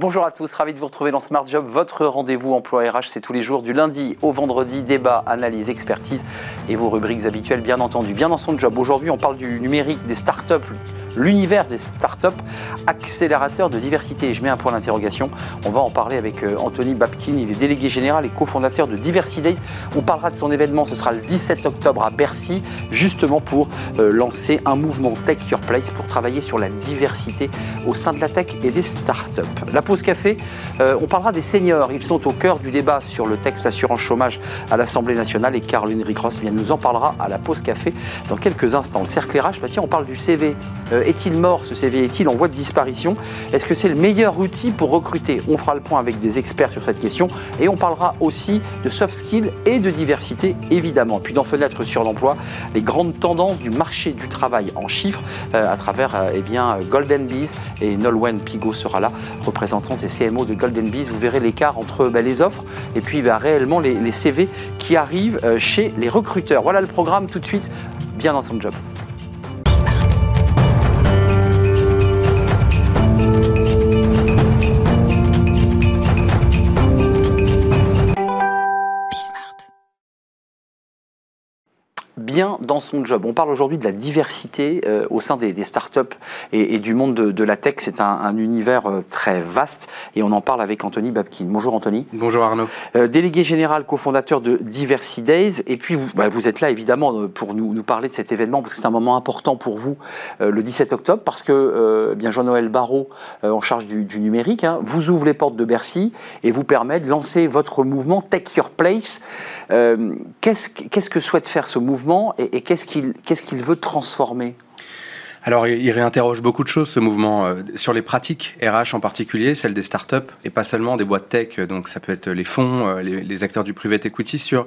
Bonjour à tous, ravi de vous retrouver dans Smart Job. Votre rendez-vous emploi RH, c'est tous les jours du lundi au vendredi, débat, analyse, expertise et vos rubriques habituelles, bien entendu. Bien dans son job. Aujourd'hui, on parle du numérique, des startups, l'univers des startups, accélérateur de diversité. je mets un point d'interrogation. On va en parler avec euh, Anthony Babkin, il est délégué général et cofondateur de Diversity Days. On parlera de son événement, ce sera le 17 octobre à Bercy, justement pour euh, lancer un mouvement Tech Your Place pour travailler sur la diversité au sein de la tech et des startups. La pause café, euh, on parlera des seniors. Ils sont au cœur du débat sur le texte assurance chômage à l'Assemblée nationale et Caroline Ricross eh nous en parlera à la pause café dans quelques instants. Le cercle RH, bah tiens, on parle du CV. Est-il mort ce CV Est-il en voie de disparition? Est-ce que c'est le meilleur outil pour recruter? On fera le point avec des experts sur cette question et on parlera aussi de soft skills et de diversité évidemment. Puis dans Fenêtre sur l'emploi, les grandes tendances du marché du travail en chiffres euh, à travers euh, eh bien, Golden Bees et Nolwenn Pigot sera là, représentante des CMO de Golden Bees. Vous verrez l'écart entre bah, les offres et puis bah, réellement les, les, CV qui arrivent euh, chez les recruteurs. Voilà le programme tout de suite, bien dans son job. Bien dans son job. On parle aujourd'hui de la diversité euh, au sein des, startups et, et, du monde de, la tech. C'est un, univers euh, très vaste et on en parle avec Anthony Babkin. Bonjour Anthony. Bonjour Arnaud. Euh, délégué général, cofondateur de Diversity Days. Et puis vous, bah, vous êtes là évidemment pour nous, nous, parler de cet événement parce que c'est un moment important pour vous le 17 octobre parce que bien Jean-Noël Barrault, en charge du, numérique, hein, vous ouvre les portes de Bercy et vous permet de lancer votre mouvement Tech Your Place. Qu'est-ce que souhaite faire ce mouvement et, qu'est-ce qu'il veut transformer? Alors, il réinterroge beaucoup de choses, ce mouvement, euh, sur les pratiques RH en particulier, celles des startups, et pas seulement des boîtes tech, donc ça peut être les fonds, euh, les, les acteurs du private equity, sur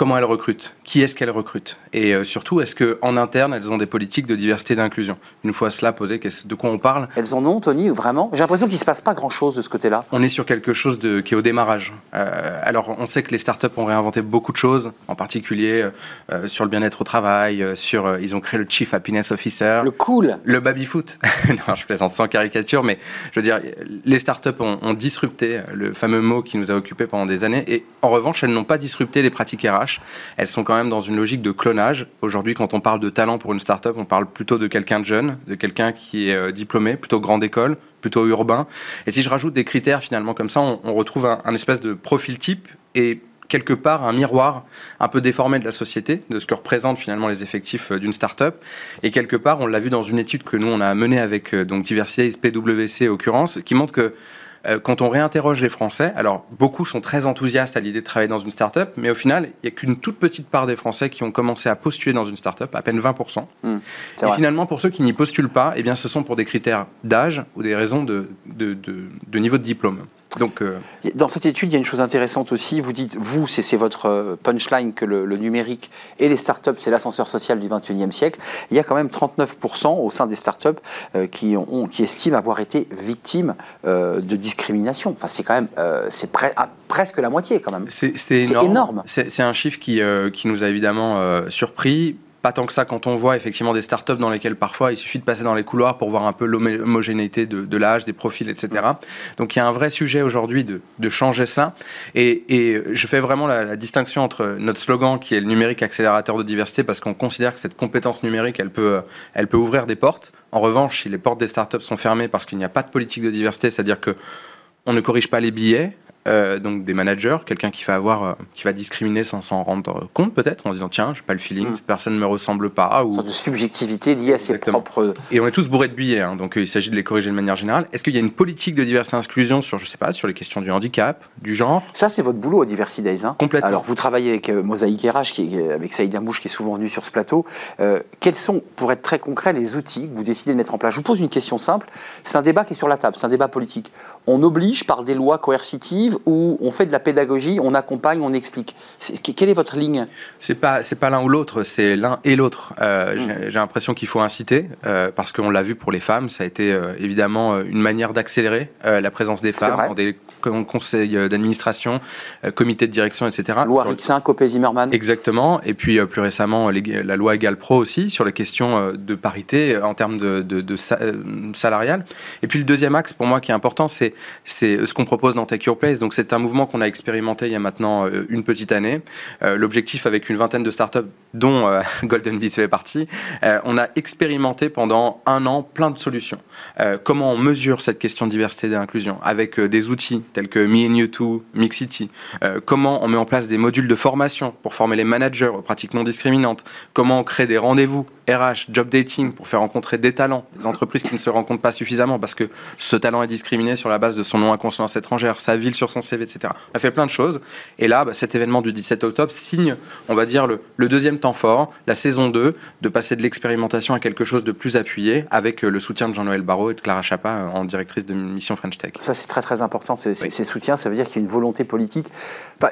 comment elles recrutent, qui est-ce qu'elles recrutent, et euh, surtout, est-ce qu'en interne, elles ont des politiques de diversité et d'inclusion? Une fois cela posé, de quoi on parle? Elles en ont, Tony, vraiment? J'ai l'impression qu'il ne se passe pas grand-chose de ce côté-là. On est sur quelque chose de, qui est au démarrage. Euh, alors, on sait que les startups ont réinventé beaucoup de choses, en particulier euh, sur le bien-être au travail, sur, ils ont créé le Chief Happiness Officer. Le cool Le baby-foot. non, je plaisante sans caricature, mais je veux dire, les startups ont, ont disrupté le fameux mot qui nous a occupés pendant des années, et en revanche, elles n'ont pas disrupté les pratiques RH elles sont quand même dans une logique de clonage. Aujourd'hui, quand on parle de talent pour une start-up, on parle plutôt de quelqu'un de jeune, de quelqu'un qui est euh, diplômé, plutôt grande école, plutôt urbain. Et si je rajoute des critères finalement comme ça, on, retrouve un, espèce de profil type et quelque part un miroir un peu déformé de la société, de ce que représentent finalement les effectifs euh, d'une start-up. Et quelque part, on l'a vu dans une étude que nous, on a menée avec euh, donc Diversity PwC, occurrence, qui montre que quand on réinterroge les Français, alors beaucoup sont très enthousiastes à l'idée de travailler dans une start-up, mais au final, il n'y a qu'une toute petite part des Français qui ont commencé à postuler dans une start-up, à peine 20%. Hmm, et finalement, pour ceux qui n'y postulent pas, eh bien, ce sont pour des critères d'âge ou des raisons de, de niveau de diplôme. Donc, euh, Dans cette étude, il y a une chose intéressante aussi. Vous dites, vous, c'est votre euh, punchline que le, numérique et les startups, c'est l'ascenseur social du 21e siècle. Il y a quand même 39% au sein des startups euh, qui, ont, qui estiment avoir été victimes de discrimination. Enfin, c'est quand même, c'est presque la moitié quand même. C'est énorme. C'est un chiffre qui, qui nous a évidemment surpris pas tant que ça quand on voit effectivement des startups dans lesquelles parfois il suffit de passer dans les couloirs pour voir un peu l'homogénéité de, l'âge, des profils, etc. Donc il y a un vrai sujet aujourd'hui de, changer cela. Et, je fais vraiment la, distinction entre notre slogan qui est le numérique accélérateur de diversité parce qu'on considère que cette compétence numérique, elle peut, elle peut ouvrir des portes. En revanche, si les portes des startups sont fermées parce qu'il n'y a pas de politique de diversité, c'est-à-dire que on ne corrige pas les billets, euh, donc des managers, quelqu'un qui va avoir, euh, qui va discriminer sans s'en rendre compte peut-être, en disant tiens, j'ai pas le feeling, mm. cette personne ne me ressemble pas. Ou... Une sorte de subjectivité liée à ses propres. Et on est tous bourrés de billets, hein, donc euh, il s'agit de les corriger de manière générale. Est-ce qu'il y a une politique de diversité et inclusion sur, je sais pas, sur les questions du handicap, du genre? Ça, c'est votre boulot à Diversity Days. Hein. Complètement. Alors, vous travaillez avec Mosaïque RH, qui avec Saïd Amouche, qui est souvent venu sur ce plateau. quels sont, pour être très concret, les outils que vous décidez de mettre en place? Je vous pose une question simple. C'est un débat qui est sur la table, c'est un débat politique. On oblige par des lois coercitives ou on fait de la pédagogie, on accompagne, on explique Quelle est votre ligne? C'est pas c'est pas l'un ou l'autre, c'est l'un et l'autre. Euh, mm. J'ai l'impression qu'il faut inciter euh, parce qu'on l'a vu pour les femmes, ça a été euh, évidemment une manière d'accélérer la présence des femmes dans des conseils d'administration, comités de direction, etc. Loi Rixin, Copé Zimmermann. Exactement. Et puis plus récemment la loi Egal Pro aussi sur les questions de parité en termes de, de, de salarial. Et puis le deuxième axe pour moi qui est important, c'est ce qu'on propose dans Take Your Place. Donc c'est un mouvement qu'on a expérimenté il y a maintenant euh, une petite année. Euh, l'objectif avec une vingtaine de startups, dont euh, Golden Beats fait partie, on a expérimenté pendant un an plein de solutions. comment on mesure cette question de diversité et d'inclusion avec des outils tels que Me and You Too, Mixity. comment on met en place des modules de formation pour former les managers aux pratiques non discriminantes? Comment on crée des rendez-vous RH, job dating pour faire rencontrer des talents, des entreprises qui ne se rencontrent pas suffisamment parce que ce talent est discriminé sur la base de son nom à consonance étrangère, sa ville sur son CV, etc. On a fait plein de choses. Et là, bah, cet événement du 17 octobre signe, on va dire, le, deuxième temps fort, la saison 2, de passer de l'expérimentation à quelque chose de plus appuyé avec euh, le soutien de Jean-Noël Barraud et de Clara Chapa euh, en directrice de mission French Tech. Ça, c'est très très important, ces, soutiens. Ça veut dire qu'il y a une volonté politique.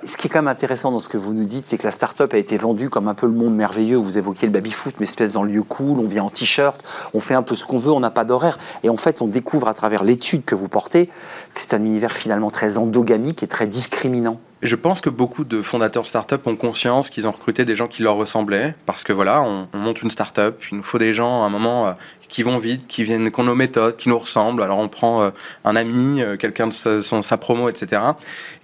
ce qui est quand même intéressant dans ce que vous nous dites, c'est que la start-up a été vendue comme un peu le monde merveilleux. Vous évoquiez le baby-foot, mais espèce dans le lieu cool, on vient en t-shirt, on fait un peu ce qu'on veut, on n'a pas d'horaire. Et en fait, on découvre à travers l'étude que vous portez que c'est un univers finalement très endogamique et très discriminant. Je pense que beaucoup de fondateurs de start-up ont conscience qu'ils ont recruté des gens qui leur ressemblaient, parce que voilà, on, monte une start-up, il nous faut des gens à un moment euh, qui vont vite, qui viennent, qui ont nos méthodes, qui nous ressemblent. Alors on prend euh, un ami, euh, quelqu'un de sa, son, sa promo, etc.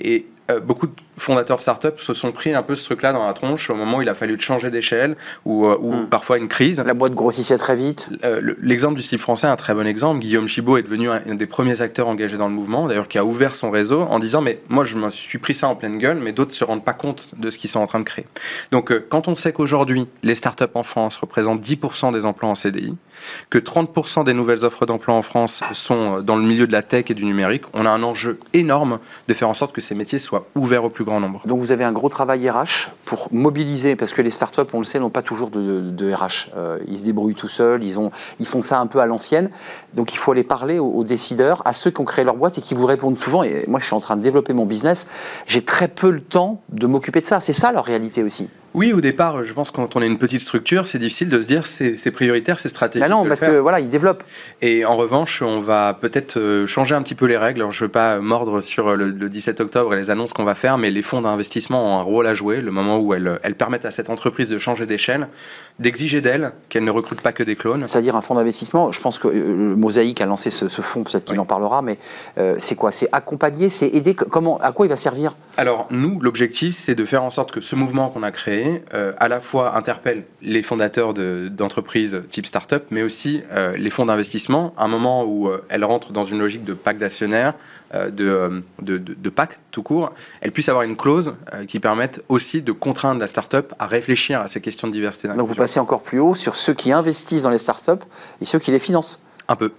Et beaucoup de fondateurs de start-up se sont pris un peu ce truc-là dans la tronche au moment où il a fallu changer d'échelle ou, euh, hmm. parfois une crise. La boîte grossissait très vite. Euh, l'exemple du style français est un très bon exemple. Guillaume Chibaud est devenu un, des premiers acteurs engagés dans le mouvement, d'ailleurs qui a ouvert son réseau en disant mais moi je me suis pris ça en pleine gueule, mais d'autres se rendent pas compte de ce qu'ils sont en train de créer. Donc euh, quand on sait qu'aujourd'hui les start-up en France représentent 10% des emplois en CDI, que 30% des nouvelles offres d'emploi en France sont dans le milieu de la tech et du numérique, on a un enjeu énorme de faire en sorte que ces métiers soient ouverts au plus Donc vous avez un gros travail RH pour mobiliser, parce que les startups, on le sait, n'ont pas toujours de, RH. Euh, ils se débrouillent tout seuls, ils, ont, ils font ça un peu à l'ancienne. Donc il faut aller parler aux, décideurs, à ceux qui ont créé leur boîte et qui vous répondent souvent. Et moi, je suis en train de développer mon business. J'ai très peu le temps de m'occuper de ça. C'est ça leur réalité aussi. Oui, au départ, je pense que quand on est une petite structure, c'est difficile de se dire c'est prioritaire, c'est stratégique. non, parce que voilà, ils développent. Et en revanche, on va peut-être euh, changer un petit peu les règles. Alors, je ne veux pas mordre sur le, 17 octobre et les annonces qu'on va faire, mais les fonds d'investissement ont un rôle à jouer, le moment où elles, elles permettent à cette entreprise de changer d'échelle, d'exiger d'elle qu'elle ne recrute pas que des clones. C'est-à-dire un fonds d'investissement, je pense que euh, Mosaïque a lancé ce, fonds, peut-être qu'il en parlera, mais euh, c'est quoi? C'est accompagner, c'est aider comment, À quoi il va servir? Alors, nous, l'objectif, c'est de faire en sorte que ce mouvement qu'on a créé, à la fois interpelle les fondateurs d'entreprises type start-up, mais aussi euh, les fonds d'investissement, à un moment où euh, elles rentrent dans une logique de pacte d'actionnaires, euh, de, de, de, pacte tout court, elles puissent avoir une clause qui permette aussi de contraindre la start-up à réfléchir à ces questions de diversité. Donc vous passez encore plus haut sur ceux qui investissent dans les start-up et ceux qui les financent. Un peu.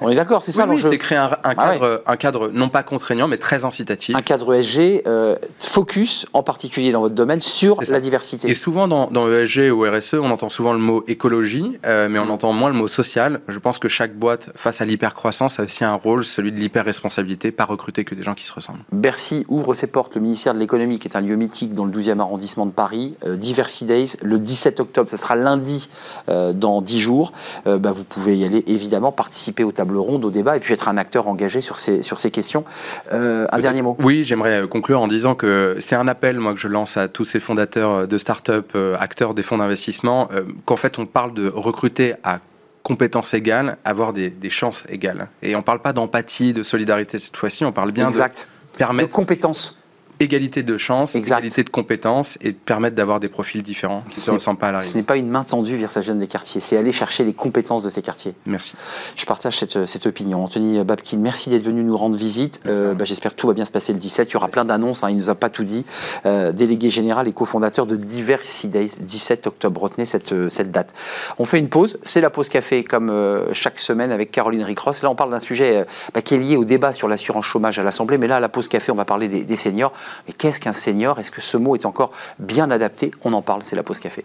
on est d'accord, c'est ça oui, c'est créer un, ah cadre, un cadre non pas contraignant, mais très incitatif. Un cadre ESG euh, focus, en particulier dans votre domaine, sur la diversité. Et souvent dans, dans ESG ou RSE, on entend souvent le mot écologie, euh, mais on entend moins le mot social. Je pense que chaque boîte, face à l'hypercroissance, a aussi un rôle, celui de l'hyper-responsabilité, pas recruter que des gens qui se ressemblent. Bercy ouvre ses portes, le ministère de l'économie, qui est un lieu mythique dans le 12e arrondissement de Paris. Euh, Diversity Days, le 17 octobre, ce sera lundi dans 10 jours. Bah, vous pouvez y aller, évidemment, participer au tableau ronde, au débat, et puis être un acteur engagé sur ces, sur ces questions. Euh, un dernier mot Oui, j'aimerais conclure en disant que c'est un appel, moi, que je lance à tous ces fondateurs de start-up, euh, acteurs des fonds d'investissement, euh, qu'en fait, on parle de recruter à compétences égales, avoir des, des chances égales. Et on ne parle pas d'empathie, de solidarité cette fois-ci, on parle bien exact. de permettre... De compétences égalité de chance, égalité de compétences et permettre d'avoir des profils différents qui ne se ressemblent pas à l'arrivée. Ce n'est pas une main tendue vers sa jeune des quartiers, c'est aller chercher les compétences de ces quartiers. Merci. Je partage cette, cette opinion. Anthony Babkin, merci d'être venu nous rendre visite. Euh, bah, J'espère que tout va bien se passer le 17. Il y aura plein d'annonces, hein, il ne nous a pas tout dit. Euh, délégué général et cofondateur de Diversity Days, 17 octobre. Retenez cette, euh, cette date. On fait une pause, c'est la pause café comme euh, chaque semaine avec Caroline Ricross. Là, on parle d'un sujet bah, qui est lié au débat sur l'assurance chômage à l'Assemblée, mais là, à la pause café, on va parler des, des seniors. Mais qu'est-ce qu'un est-ce que ce mot est encore bien adapté? On en parle, c'est la pause café.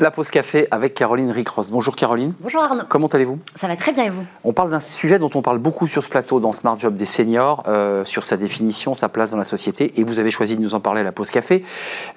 La pause café avec Caroline Ricross. Bonjour Caroline. Bonjour Arnaud. Comment allez-vous? Ça va très bien et vous? On parle d'un sujet dont on parle beaucoup sur ce plateau dans Smart Job des seniors, euh, sur sa définition, sa place dans la société, et vous avez choisi de nous en parler à la pause café.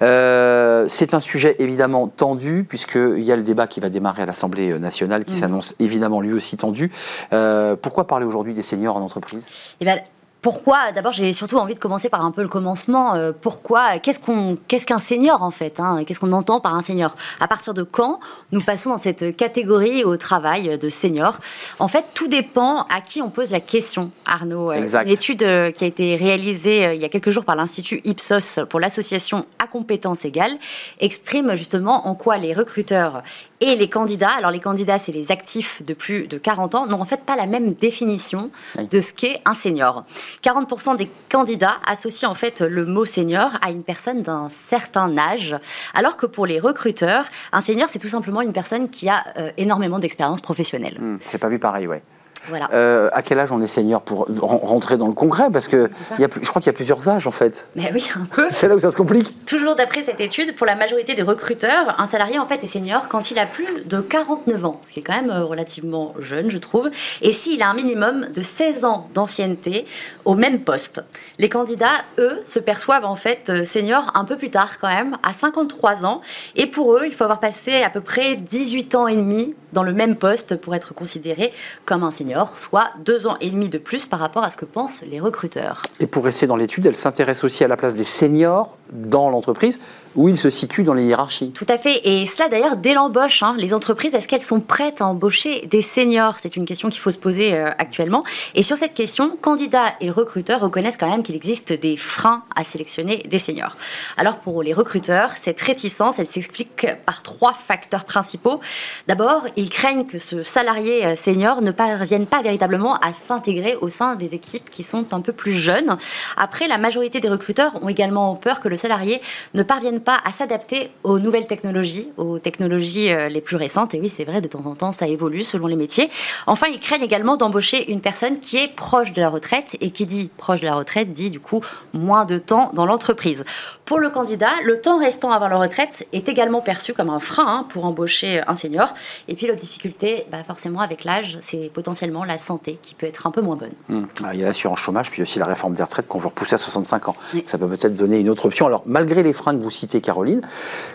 Euh, c'est un sujet évidemment tendu, puisqu'il y a le débat qui va démarrer à l'Assemblée nationale, qui Mm. s'annonce évidemment lui aussi tendu. Euh, pourquoi parler aujourd'hui des seniors en entreprise? Eh ben, pourquoi D'abord, j'ai surtout envie de commencer par un peu le commencement. Euh, pourquoi Qu'est-ce qu'on, qu'est-ce qu'un senior en fait hein Qu'est-ce qu'on entend par un senior? À partir de quand nous passons dans cette catégorie au travail de senior? En fait, tout dépend à qui on pose la question. Arnaud, Euh, Exact. une étude euh, qui a été réalisée il y a quelques jours par l'institut Ipsos pour l'association à compétences égales exprime justement en quoi les recruteurs et les candidats, alors les candidats c'est les actifs de plus de 40 ans, n'ont en fait pas la même définition Oui. de ce qu'est un senior. 40% des candidats associent en fait le mot senior à une personne d'un certain âge, alors que pour les recruteurs, un senior c'est tout simplement une personne qui a euh, énormément d'expérience professionnelle. Hmm, C'est pas vu pareil, ouais. Voilà. Euh, à quel âge on est senior pour ren- rentrer dans le concret Parce que y a je crois qu'il y a plusieurs âges en fait. Mais oui, un peu. C'est là où ça se complique. Toujours d'après cette étude, pour la majorité des recruteurs, un salarié en fait est senior quand il a plus de 49 ans, ce qui est quand même euh, relativement jeune, je trouve, et s'il a un minimum de 16 ans d'ancienneté au même poste. Les candidats, eux, se perçoivent en fait euh, seniors un peu plus tard quand même, à 53 ans, et pour eux, il faut avoir passé à peu près 18 ans et demi dans le même poste pour être considéré comme un senior, soit deux ans et demi de plus par rapport à ce que pensent les recruteurs. Et pour rester dans l'étude, elle s'intéresse aussi à la place des seniors dans l'entreprise, où ils se situent dans les hiérarchies. Tout à fait. Et cela d'ailleurs dès l'embauche. hein. Les entreprises, est-ce qu'elles sont prêtes à embaucher des seniors? C'est une question qu'il faut se poser euh, actuellement. Et sur cette question, candidats et recruteurs reconnaissent quand même qu'il existe des freins à sélectionner des seniors. Alors pour les recruteurs, cette réticence, elle s'explique par trois facteurs principaux. D'abord, ils craignent que ce salarié euh, senior ne parvienne pas véritablement à s'intégrer au sein des équipes qui sont un peu plus jeunes. Après, la majorité des recruteurs ont également peur que le salarié ne parvienne pas à s'adapter aux nouvelles technologies, aux technologies euh, les plus récentes. Et oui, c'est vrai, de temps en temps, ça évolue selon les métiers. Enfin, ils craignent également d'embaucher une personne qui est proche de la retraite et qui dit proche de la retraite dit du coup moins de temps dans l'entreprise. Pour le candidat, le temps restant avant la retraite est également perçu comme un frein hein, pour embaucher un senior. Et puis l'autre difficulté, bah, forcément avec l'âge, c'est potentiellement la santé qui peut être un peu moins bonne. Hmm. Ah, Il y a l'assurance chômage, puis aussi la réforme des retraites qu'on veut repousser à 65 ans. Oui. Ça peut peut-être donner une autre option. Alors, malgré les freins que vous citez, Caroline,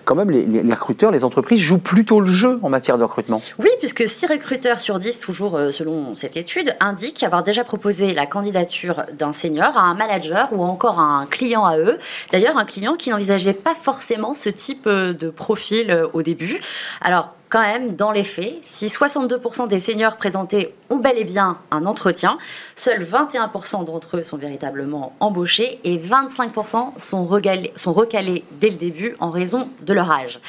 quand même, les, recruteurs, les entreprises jouent plutôt le jeu en matière de recrutement. Oui, puisque 6 recruteurs sur 10, toujours euh, selon cette étude, indiquent avoir déjà proposé la candidature d'un senior à un manager ou encore à un client à eux. D'ailleurs, un client qui n'envisageait pas forcément ce type euh, de profil euh, au début. Alors, quand même, dans les faits, si 62% des seniors présentés ont bel et bien un entretien, seuls 21% d'entre eux sont véritablement embauchés et 25% sont, recalés dès le début en raison de leur âge.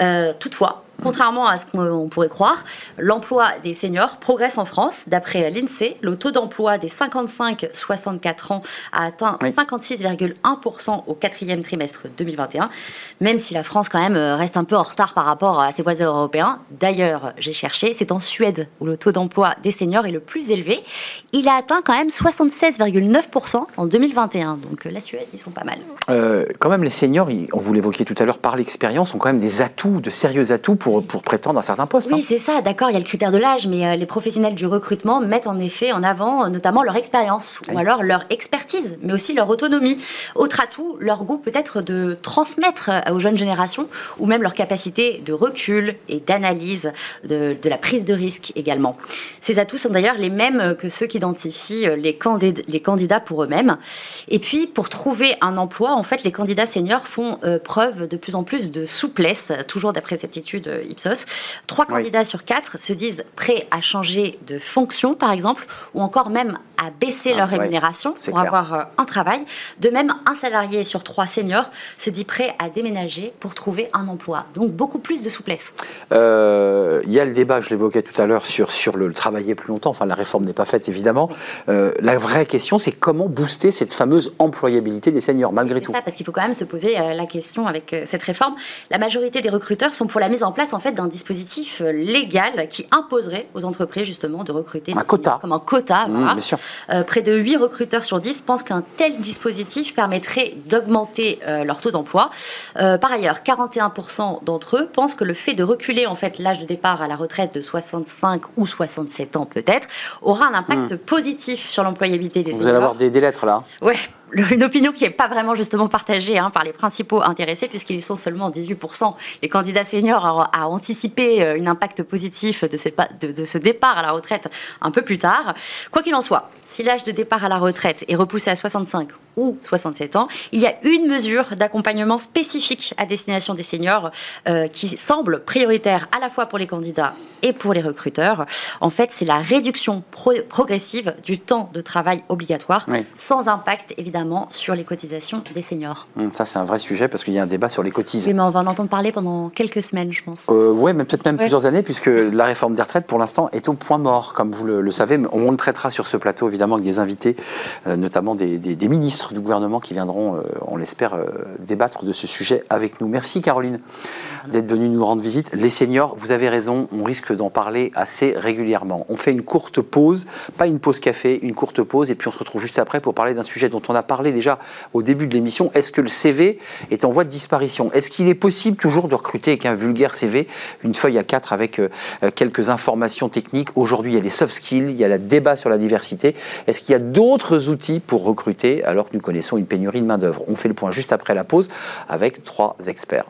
Euh, toutefois, Contrairement à ce qu'on pourrait croire, l'emploi des seniors progresse en France. D'après l'INSEE, le taux d'emploi des 55-64 ans a atteint Oui. 56,1% au quatrième trimestre 2021, même si la France quand même euh, reste un peu en retard par rapport à ses voisins européens. D'ailleurs, j'ai cherché, c'est en Suède où le taux d'emploi des seniors est le plus élevé. Il a atteint quand même 76,9% en 2021. Donc euh, la Suède, ils sont pas mal. Euh, quand même, les seniors, on vous l'évoquiez tout à l'heure, par l'expérience, ont quand même des atouts, de sérieux atouts pour, pour prétendre à certains postes. Oui, hein. c'est ça, d'accord, il y a le critère de l'âge, mais euh, les professionnels du recrutement mettent en effet en avant euh, notamment leur expérience Oui. ou alors leur expertise, mais aussi leur autonomie. Autre atout, leur goût peut-être de transmettre euh, aux jeunes générations ou même leur capacité de recul et d'analyse de, de la prise de risque également. Ces atouts sont d'ailleurs les mêmes que ceux qu'identifient les, candid- les candidats pour eux-mêmes. Et puis, pour trouver un emploi, en fait, les candidats seniors font euh, preuve de plus en plus de souplesse, toujours d'après cette étude Ipsos. Trois Oui. candidats sur quatre se disent prêts à changer de fonction, par exemple, ou encore même à baisser Ah, leur ouais, rémunération pour clair. avoir euh, un travail. De même, un salarié sur trois seniors se dit prêt à déménager pour trouver un emploi. Donc, beaucoup plus de souplesse. Euh, Il y a le débat, je l'évoquais tout à l'heure, sur, sur le travailler plus longtemps. Enfin, la réforme n'est pas faite, évidemment. Euh, la vraie question, c'est comment booster cette fameuse employabilité des seniors, malgré tout. ça, parce qu'il faut quand même se poser euh, la question avec euh, cette réforme. La majorité des recruteurs sont pour la mise en place en fait d'un dispositif euh, légal qui imposerait aux entreprises justement de recruter un quota. comme un quota. Mmh, bien sûr. Euh, près de 8 recruteurs sur 10 pensent qu'un tel dispositif permettrait d'augmenter euh, leur taux d'emploi. par ailleurs, 41% d'entre eux pensent que le fait de reculer en fait l'âge de départ à la retraite de 65 ou 67 ans peut-être aura un impact mmh. positif sur l'employabilité des Vous allez avoir des, des lettres là. Ouais, une opinion qui n'est pas vraiment justement partagée hein, par les principaux intéressés, puisqu'ils sont seulement 18%. Les candidats seniors à, anticiper euh, un impact positif de, de, ce départ à la retraite un peu plus tard. Quoi qu'il en soit, si l'âge de départ à la retraite est repoussé à 65 ou 67 ans, il y a une mesure d'accompagnement spécifique à destination des seniors euh, qui semble prioritaire à la fois pour les candidats et pour les recruteurs. En fait, c'est la réduction progressive du temps de travail obligatoire, sans impact évidemment sur les cotisations des seniors. Hum, ça, c'est un vrai sujet parce qu'il y a un débat sur les cotisations. Oui, mais on va en entendre parler pendant quelques semaines, je pense. Euh, oui, mais peut-être même plusieurs années, puisque la réforme des retraites, pour l'instant, est au point mort, comme vous le, savez. On le traitera sur ce plateau, évidemment, avec des invités, euh, notamment des, ministres du gouvernement qui viendront, euh, on l'espère, euh, débattre de ce sujet avec nous. Merci, Caroline, d'être venue nous rendre visite. Les seniors, vous avez raison, on risque d'en parler assez régulièrement. On fait une courte pause, pas une pause café, une courte pause, et puis on se retrouve juste après pour parler d'un sujet dont on a parlé déjà au début de l'émission. Est-ce que le CV est en voie de disparition? Est-ce qu'il est possible toujours de recruter avec un vulgaire CV, une feuille à quatre avec euh, quelques informations techniques? Aujourd'hui, il y a les soft skills, il y a le débat sur la diversité. Est-ce qu'il y a d'autres outils pour recruter? Nous connaissons une pénurie de main-d'œuvre On fait le point juste après la pause avec trois experts.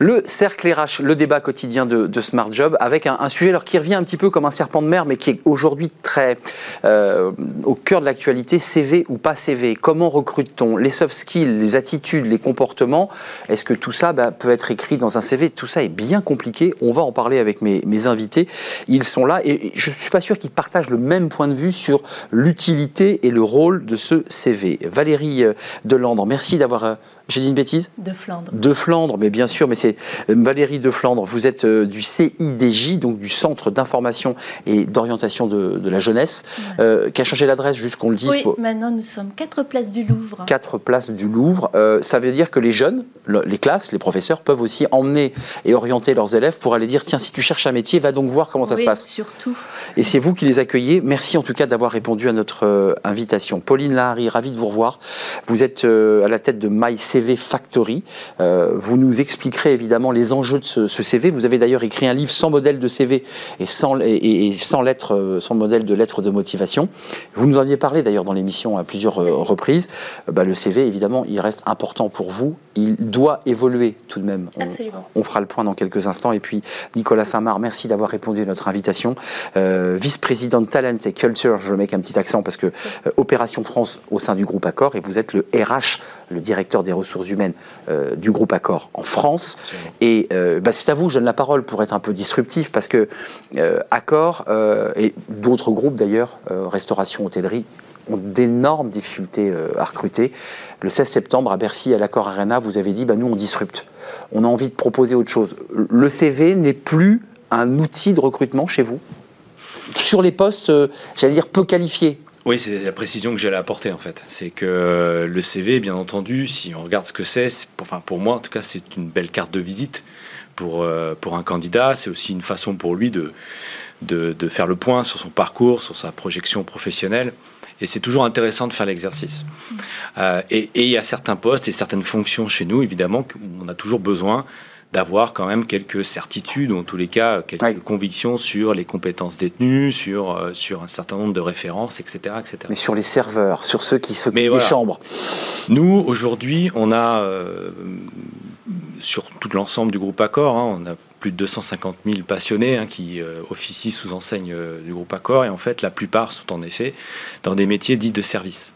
Le cercle RH, le débat quotidien de, Smart Job, avec un, sujet qui revient un petit peu comme un serpent de mer, mais qui est aujourd'hui très euh, au cœur de l'actualité, CV ou pas CV. Comment recrute-t-on? Les soft skills, les attitudes, les comportements, est-ce que tout ça bah, peut être écrit dans un CV Tout ça est bien compliqué. On va en parler avec mes, invités. Ils sont là et je ne suis pas sûr qu'ils partagent le même point de vue sur l'utilité et le rôle de ce CV. Valérie euh, Delandre, merci d'avoir euh, j'ai dit une bêtise De Flandre. De Flandre, mais bien sûr, mais c'est euh, Valérie de Flandre. Vous êtes euh, du CIDJ, donc du Centre d'information et d'orientation de, la jeunesse, euh, qui a changé l'adresse, juste qu'on le dise. Oui, maintenant nous sommes 4 places du Louvre. 4 places du Louvre. ça veut dire que les jeunes, les classes, les professeurs peuvent aussi emmener et orienter leurs élèves pour aller dire tiens, si tu cherches un métier, va donc voir comment ça se passe. surtout. Et c'est vous qui les accueillez. Merci en tout cas d'avoir répondu à notre invitation. Pauline Lahari, ravie de vous revoir. Vous êtes à la tête de MyC CV Factory. Euh, vous nous expliquerez évidemment les enjeux de ce, CV. Vous avez d'ailleurs écrit un livre sans modèle de CV et sans, et, sans, lettre, euh, sans modèle de lettre de motivation. Vous nous en aviez parlé d'ailleurs dans l'émission à plusieurs euh, reprises. Bah, le CV, évidemment, il reste important pour vous. Il doit évoluer tout de même. On, Absolument. On fera le point dans quelques instants. Et puis, Nicolas Saint-Marc, merci d'avoir répondu à notre invitation. Vice-président de Talent et Culture, je mets un petit accent parce que Opération France au sein du groupe Accor et vous êtes le RH, le directeur des ressources humaines euh, du groupe Accor en France. Et euh, bah, c'est à vous, je donne la parole pour être un peu disruptif, parce que euh, Accor et d'autres groupes d'ailleurs, restauration, hôtellerie, ont d'énormes difficultés à recruter. Le 16 septembre à Bercy, à l'Accor Arena, vous avez dit, bah, nous on disrupte. On a envie de proposer autre chose. Le CV n'est plus un outil de recrutement chez vous? Sur les postes, j'allais dire, peu qualifiés. Oui, c'est la précision que j'allais apporter en fait. C'est que le CV, bien entendu, si on regarde ce que c'est, pour, pour moi en tout cas, c'est une belle carte de visite pour, euh, un candidat. C'est aussi une façon pour lui de, faire le point sur son parcours, sur sa projection professionnelle. Et c'est toujours intéressant de faire l'exercice. Euh, et il y a certains postes et certaines fonctions chez nous, évidemment, où on a toujours besoin d'avoir quand même quelques certitudes, ou en tous les cas quelques convictions sur les compétences détenues, sur, euh, sur un certain nombre de références, etc. etc. Mais sur les serveurs, sur ceux qui s'occupent des chambres Nous, aujourd'hui, on a, euh, sur tout l'ensemble du groupe Accor, hein, on a plus de 250 000 passionnés hein, qui euh, officient sous enseigne du groupe Accor, et en fait, la plupart sont en effet dans des métiers dits de service.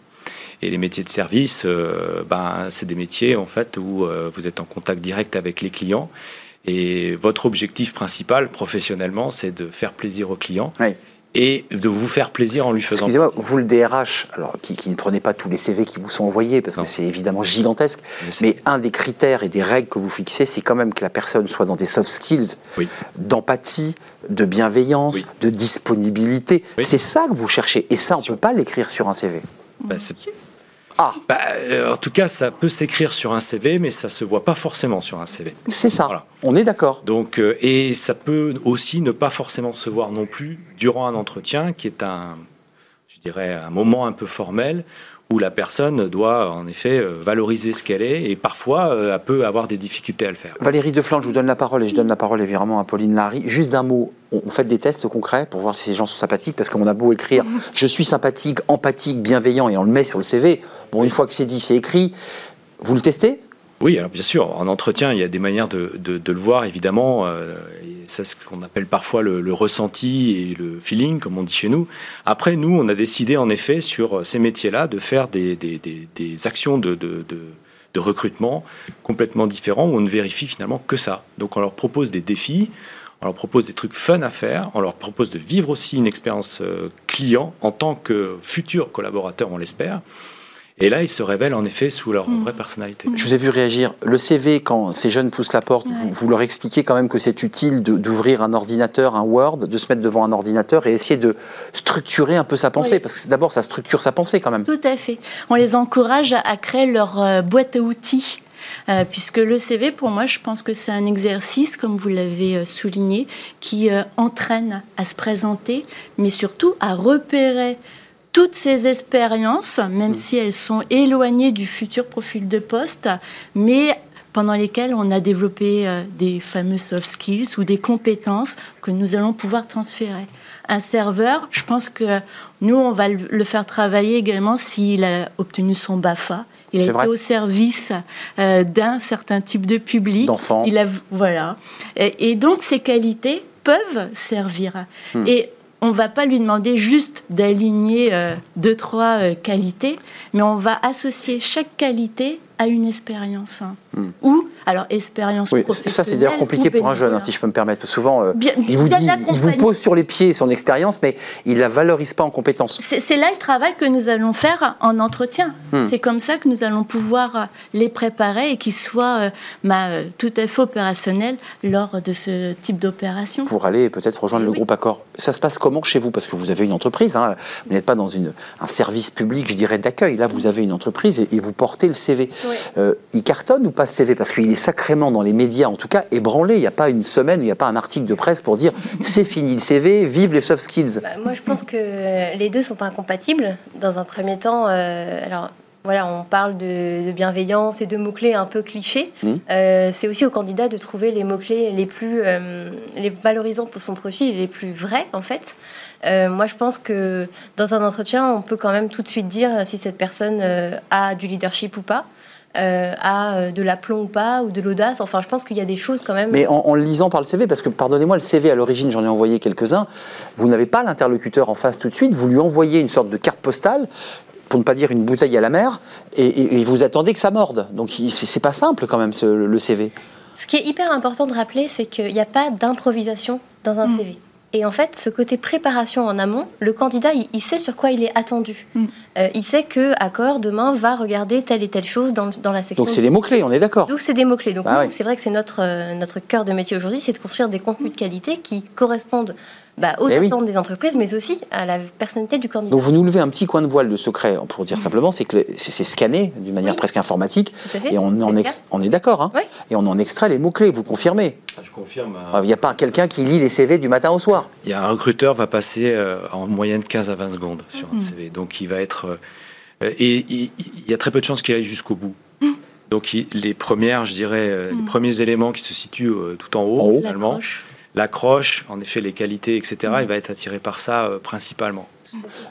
Et les métiers de service, euh, ben, c'est des métiers en fait où euh, vous êtes en contact direct avec les clients. Et votre objectif principal professionnellement, c'est de faire plaisir aux clients et de vous faire plaisir en lui faisant Excusez-moi, plaisir. vous le DRH, alors qui, qui ne prenez pas tous les CV qui vous sont envoyés parce Non. que c'est évidemment gigantesque, Mais un des critères et des règles que vous fixez, c'est quand même que la personne soit dans des soft skills, Oui. d'empathie, de bienveillance, Oui. de disponibilité. Oui. C'est ça que vous cherchez, et ça, on ne peut pas l'écrire sur un CV. Bah, c'est- Ah, bah, euh, en tout cas, ça peut s'écrire sur un CV, mais ça se voit pas forcément sur un CV. c'est ça. Voilà. On est d'accord. Donc, euh, et ça peut aussi ne pas forcément se voir non plus durant un entretien, qui est un, je dirais, un moment un peu formel où la personne doit en effet euh, valoriser ce qu'elle est et parfois euh, elle peut avoir des difficultés à le faire. Valérie Defland, je vous donne la parole et je donne la parole évidemment à Pauline Larry. Juste d'un mot, on, fait des tests concrets pour voir si ces gens sont sympathiques parce qu'on a beau écrire je suis sympathique, empathique, bienveillant et on le met sur le CV. Bon, une fois que c'est dit, c'est écrit. Vous le testez? Oui, alors bien sûr, en entretien, il y a des manières de, de- de le voir, évidemment. euh, c'est ce qu'on appelle parfois le, ressenti et le feeling, comme on dit chez nous. Après, nous, on a décidé, en effet, sur ces métiers-là, de faire des, des- des- actions de, de- de- de recrutement complètement différents, où on ne vérifie finalement que ça. Donc, on leur propose des défis, on leur propose des trucs fun à faire, on leur propose de vivre aussi une expérience euh, client en tant que futur collaborateur, on l'espère. Et là, ils se révèlent en effet sous leur vraie personnalité. Je vous ai vu réagir. Le CV, quand ces jeunes poussent la porte, vous, vous leur expliquez quand même que c'est utile d'ouvrir un ordinateur, un Word, de se mettre devant un ordinateur et essayer de structurer un peu sa pensée. Oui. Parce que c'est- d'abord, ça structure sa pensée quand même. Tout à fait. On les encourage à, créer leur euh, boîte à outils. euh, puisque le CV, pour moi, je pense que c'est un exercice, comme vous l'avez euh, souligné, qui euh, entraîne à se présenter, mais surtout à repérer toutes ces expériences, même si elles sont éloignées du futur profil de poste, mais pendant lesquelles on a développé euh, des fameux soft skills ou des compétences que nous allons pouvoir transférer. Un serveur, je pense que nous, on va le faire travailler également s'il a obtenu son BAFA. Il a été vrai. au service euh, d'un certain type de public. D'enfants. Voilà. Et, et donc, ces qualités peuvent servir. Hmm. Et on va pas lui demander juste d'aligner euh, deux, trois euh, qualités, mais on va associer chaque qualité à une expérience. hein. Hmm. Ou, alors, expérience Oui, professionnelle. ça c'est d'ailleurs compliqué ou pour un jeune, hein, si je peux me permettre. Souvent, euh, Bien- il vous bien dit, il vous accompagné. pose sur les pieds son expérience, mais il la valorise pas en compétences. C'est là le travail que nous allons faire en entretien. Hmm. C'est comme ça que nous allons pouvoir euh, les préparer et qu'ils soient euh, bah, euh, tout à fait opérationnels lors de ce type d'opération. pour aller peut-être rejoindre Eh le groupe Accor. Ça se passe comment chez vous? Parce que vous avez une entreprise, hein. vous n'êtes pas dans une, un service public, je dirais, d'accueil. Là, vous avez une entreprise et, et vous portez le CV. Oui. Euh, il cartonne ou pas ce CV Parce qu'il est sacrément dans les médias, en tout cas, ébranlé. Il n'y a pas une semaine, où il n'y a pas un article de presse pour dire c'est fini le CV, vive les soft skills. Bah, moi, je pense que les deux sont pas incompatibles. Dans un premier temps, euh, alors voilà, on parle de, de bienveillance et de mots-clés un peu clichés. Mhm. Euh, c'est aussi au candidat de trouver les mots-clés les plus euh, les valorisants pour son profil et les plus vrais, en fait. Euh, moi, je pense que dans un entretien, on peut quand même tout de suite dire si cette personne a du leadership ou pas. Euh, a euh, de l'aplomb ou pas, ou de l'audace. Enfin, je pense qu'il y a des choses quand même. Mais en, lisant par le CV, parce que pardonnez-moi, le CV à l'origine, j'en ai envoyé quelques-uns, vous n'avez pas l'interlocuteur en face tout de suite, vous lui envoyez une sorte de carte postale, pour ne pas dire une bouteille à la mer, et, et- et vous attendez que ça morde. Donc c'est pas simple quand même ce- le CV. Ce qui est hyper important de rappeler, c'est qu'il n'y a pas d'improvisation dans un Mm. CV. Et en fait, ce côté préparation en amont, le candidat, il, il sait sur quoi il est attendu. Mm. Euh, il sait que Accor, demain, va regarder telle et telle chose dans, dans la section. Donc c'est les mots-clés, on est d'accord. Donc c'est des mots-clés. Donc Ah oui. c'est vrai que c'est notre, euh, notre cœur de métier aujourd'hui, c'est de construire des contenus de qualité qui correspondent bah, aux Eh oui. attentes des entreprises, mais aussi à la personnalité du candidat. Donc vous nous levez un petit coin de voile de secret, pour dire simplement, c'est que c'est scanné d'une manière Oui. presque informatique, Tout à fait. et on, en ex- on est d'accord, hein Oui. et on en extrait les mots-clés, vous confirmez. Je confirme. Il n'y a pas quelqu'un qui lit les CV du matin au soir. Il y a un recruteur va passer euh, en moyenne 15 à 20 secondes sur un CV. Donc il va être euh, et il y a très peu de chances qu'il aille jusqu'au bout. Donc il- les premières, je dirais, euh, les premiers éléments qui se situent euh, tout en haut, En haut. finalement, L'accroche. en effet les qualités, etc. Il va être attiré par ça euh, principalement.